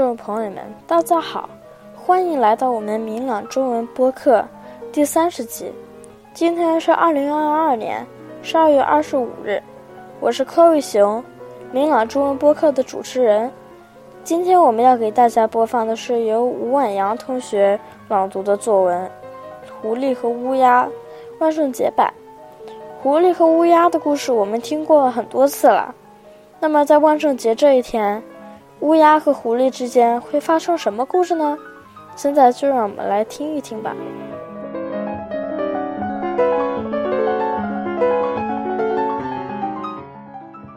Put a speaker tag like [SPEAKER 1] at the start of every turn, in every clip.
[SPEAKER 1] 众朋友们，大家好，欢迎来到我们明朗中文播客第三十集。今天是二零二二年十二月二十五日，我是柯瑞雄，明朗中文播客的主持人。今天我们要给大家播放的是由吴婉阳同学朗读的作文《狐狸和乌鸦》，万圣节版。狐狸和乌鸦的故事我们听过很多次了，那么在万圣节这一天，乌鸦和狐狸之间会发生什么故事呢？现在就让我们来听一听吧。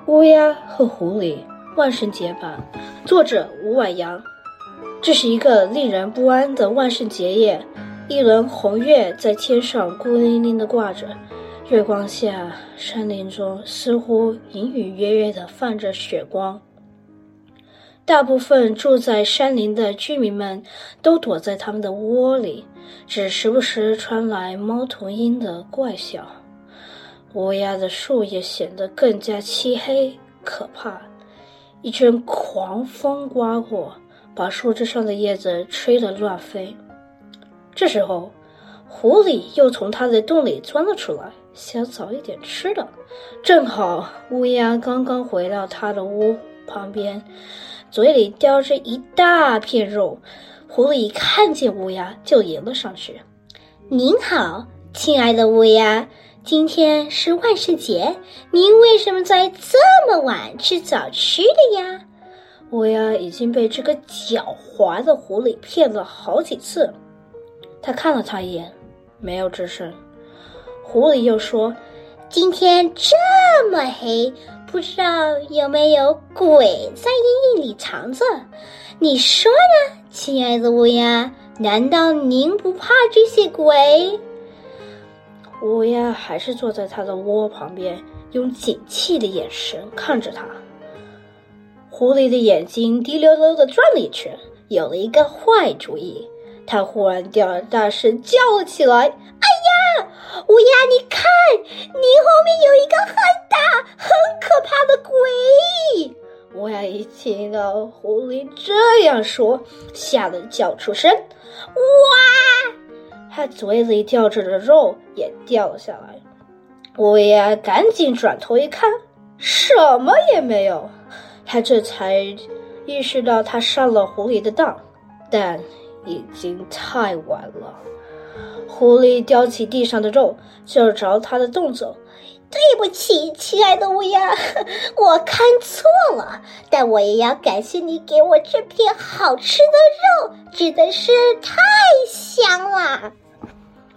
[SPEAKER 2] 乌鸦和狐狸万圣节版，作者吴婉阳。这是一个令人不安的万圣节夜，一轮红月在天上孤零零地挂着。月光下，山林中似乎隐隐约约的泛着血光。大部分住在山林的居民们都躲在他们的窝里，只时不时传来猫头鹰的怪笑。乌鸦的树叶显得更加漆黑可怕。一阵狂风刮过，把树枝上的叶子吹得乱飞。这时候，狐狸又从它的洞里钻了出来。想找一点吃的，正好乌鸦刚刚回到它的窝旁边，嘴里叼着一大片肉。狐狸看见乌鸦就迎了上去：“
[SPEAKER 3] 您好，亲爱的乌鸦，今天是万圣节，您为什么在这么晚去找吃的呀？”
[SPEAKER 2] 乌鸦已经被这个狡猾的狐狸骗了好几次，他看了他一眼，没有吱声。狐狸又说：“
[SPEAKER 3] 今天这么黑，不知道有没有鬼在阴影里藏着？你说呢，亲爱的乌鸦？难道您不怕这些鬼？”
[SPEAKER 2] 乌鸦还是坐在它的窝旁边，用警惕的眼神看着它。狐狸的眼睛滴溜溜的转了一圈，有了一个坏主意。它忽然掉，大声叫了起来：“！”乌鸦，你看，你后面有一个很大、很可怕的鬼！乌鸦一听到狐狸这样说，吓得叫出声：“哇！”它嘴里叼着的肉也掉了下来。乌鸦赶紧转头一看，什么也没有。它这才意识到它上了狐狸的当，但已经太晚了。狐狸叼起地上的肉，就朝他的洞走。
[SPEAKER 3] 对不起，亲爱的乌鸦，我看错了。但我也要感谢你给我这片好吃的肉，真的是太香了。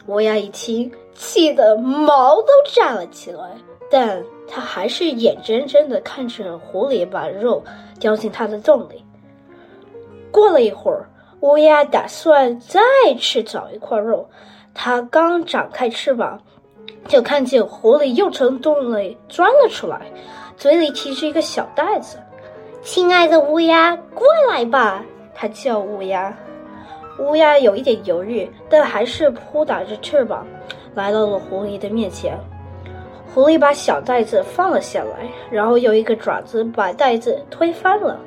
[SPEAKER 2] 乌鸦一听，气得毛都站了起来，但他还是眼睁睁的看着狐狸把肉叼进他的洞里。过了一会儿，乌鸦打算再去找一块肉。它刚展开翅膀，就看见狐狸又从洞里钻了出来，嘴里提着一个小袋子。
[SPEAKER 3] 亲爱的乌鸦，过来吧！
[SPEAKER 2] 它叫乌鸦。乌鸦有一点犹豫，但还是扑打着翅膀，来到了狐狸的面前。狐狸把小袋子放了下来，然后用一个爪子把袋子推翻了，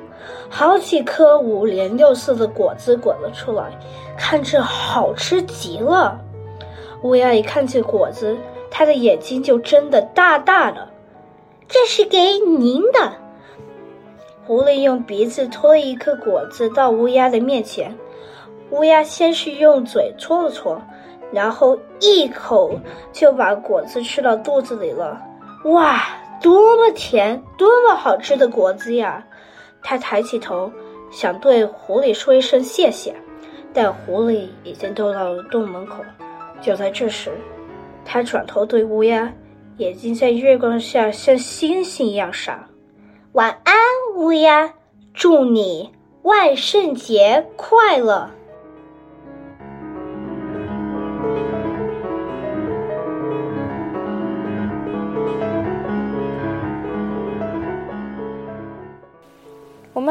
[SPEAKER 2] 好几颗五颜六色的果子滚了出来，看着好吃极了。乌鸦一看见果子，它的眼睛就睁得大大的。
[SPEAKER 3] 这是给您的。
[SPEAKER 2] 狐狸用鼻子拖了一颗果子到乌鸦的面前，乌鸦先是用嘴搓了搓，然后一口就把果子吃到肚子里了。哇，多么甜，多么好吃的果子呀！他抬起头，想对狐狸说一声谢谢，但狐狸已经躲到了洞门口。就在这时，他转头对乌鸦，眼睛在月光下像星星一样闪。
[SPEAKER 3] 晚安，乌鸦，祝你万圣节快乐！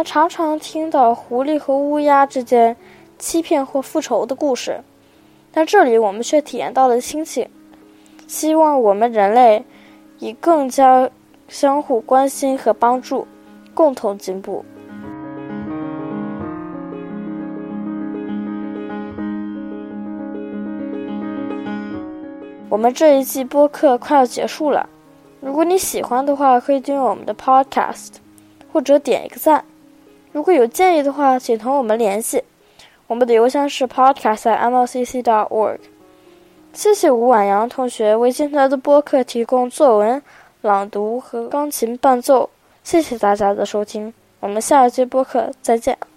[SPEAKER 1] 常常听到狐狸和乌鸦之间欺骗或复仇的故事但这里我们却体验到了亲情希望我们人类以更加相互关心和帮助共同进步。我们这一季播客快要结束了如果你喜欢的话可以订阅我们的 podcast 或者点一个赞。如果有建议的话，请同我们联系，我们的邮箱是 podcast@mlcc.org。谢谢吴婉阳同学为今天的播客提供作文、朗读和钢琴伴奏。谢谢大家的收听，我们下一期播客再见。